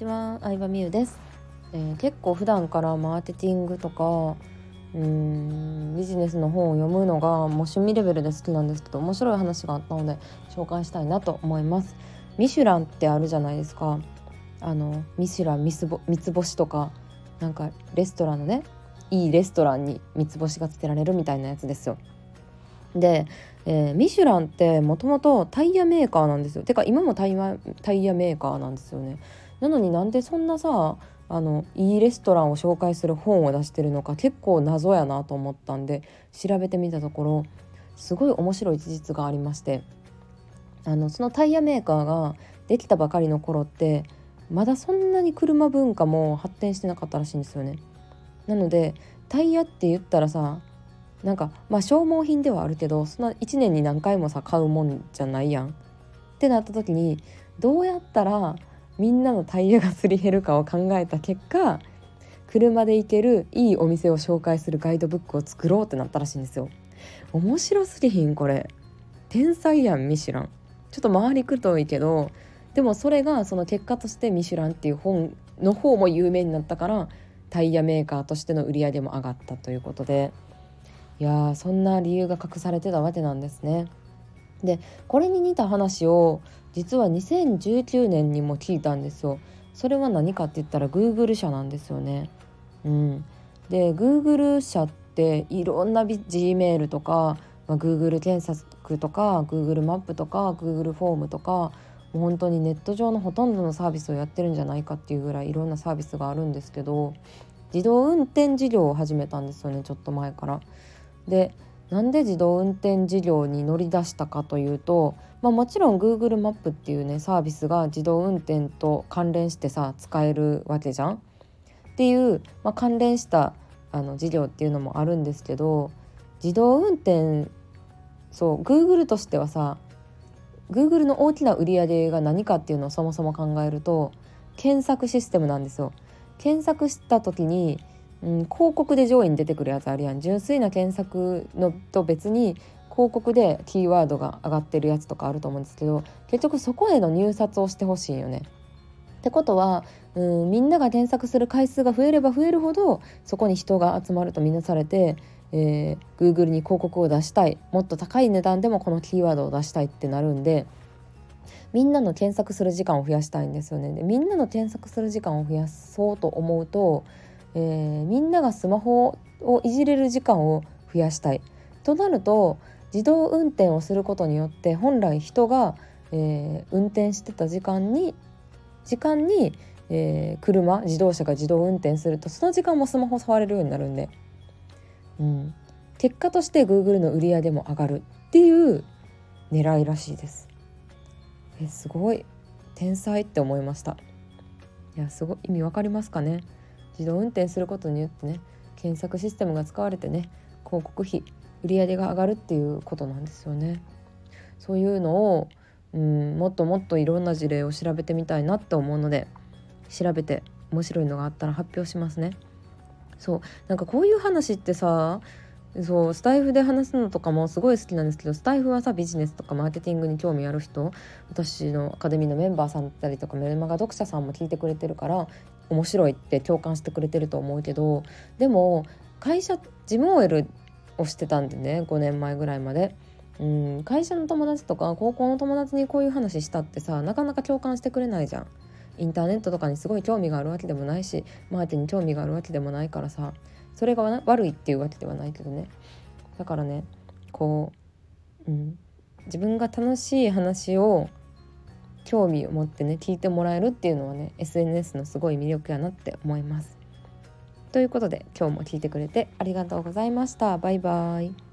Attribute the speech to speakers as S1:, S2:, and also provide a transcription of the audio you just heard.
S1: ちは、相葉美優です、えー、結構普段からマーケティングとかうんビジネスの本を読むのがもう趣味レベルで好きなんですけど面白い話があったので紹介したいなと思います。ミシュランってあるじゃないですか。あのミシュラン三つ星とかなんかレストランのねいいレストランに三つ星がつけられるみたいなやつですよ。で、えー、ミシュランってもともとタイヤメーカーなんですよてか今もタイヤタイヤメーカーなんですよねなのになんでそんなさあのいいレストランを紹介する本を出してるのか結構謎やなと思ったんで調べてみたところすごい面白い事実がありましてあのそのタイヤメーカーができたばかりの頃ってまだそんなに車文化も発展してなかったらしいんですよね。なのでタイヤって言ったらさなんかまあ消耗品ではあるけどそんな1年に何回もさ買うもんじゃないやん。ってなった時にどうやったらみんなのタイヤがすり減るかを考えた結果車で行けるいいお店を紹介するガイドブックを作ろうってなったらしいんですよ。面白すぎひんこれ天才やんミシュランちょっと回りくどいけどでもそれがその結果としてミシュランっていう本の方も有名になったからタイヤメーカーとしての売り上げも上がったということでいやそんな理由が隠されてたわけなんですね。でこれに似た話を実は2019年にも聞いたんですよ。それは何かって言ったら Google 社なんですよね。うん、で Google 社っていろんな Gmail とか、まあ、Google 検索とか Google マップとか Google フォームとか本当にネット上のほとんどのサービスをやってるんじゃないかっていうぐらいいろんなサービスがあるんですけど自動運転事業を始めたんですよねちょっと前から。でなんで自動運転事業に乗り出したかというと、まあ、もちろん Google マップっていうねサービスが自動運転と関連してさ使えるわけじゃんっていう、まあ、関連したあの事業っていうのもあるんですけど自動運転そう Google としてはさ Google の大きな売り上げが何かっていうのをそもそも考えると検索システムなんですよ。検索した時にん、広告で上位に出てくるやつあるやん純粋な検索のと別に広告でキーワードが上がってるやつとかあると思うんですけど結局そこへの入札をしてほしいよね。ってことはうんみんなが検索する回数が増えれば増えるほどそこに人が集まるとみなされて、えー、Google に広告を出したいもっと高い値段でもこのキーワードを出したいってなるんでみんなの検索する時間を増やしたいんですよね。でみんなの検索する時間を増やそうと思うとえー、みんながスマホをいじれる時間を増やしたいとなると自動運転をすることによって本来人が、えー、運転してた時間に時間に、えー、車自動車が自動運転するとその時間もスマホ触れるようになるんで、うん、結果として Google の売り上げも上がるっていう狙いらしいです。えすごい天才って思いました。いやすごい意味わかりますかね？自動運転することによってね検索システムが使われてね広告費売上が上がるっていうことなんですよね。そういうのをうんもっともっといろんな事例を調べてみたいなって思うので調べて面白いのがあったら発表しますね。そうなんかこういう話ってさそうスタイフで話すのとかもすごい好きなんですけどスタイフはさビジネスとかマーケティングに興味ある人私のアカデミーのメンバーさんだったりとかメルマガ読者さんも聞いてくれてるから面白いって共感してくれてると思うけどでも会社事務 OL をしてたんでね5年前ぐらいまで。うん、会社の友達とか高校の友達にこういう話したってさなかなか共感してくれないじゃん。インターネットとかにすごい興味があるわけでもないしマーティに興味があるわけでもないからさそれが悪いっていうわけではないけどねだからねこう、うん、自分が楽しい話を興味を持ってね聞いてもらえるっていうのはね SNS のすごい魅力やなって思います。ということで今日も聞いてくれてありがとうございました。バイバイ。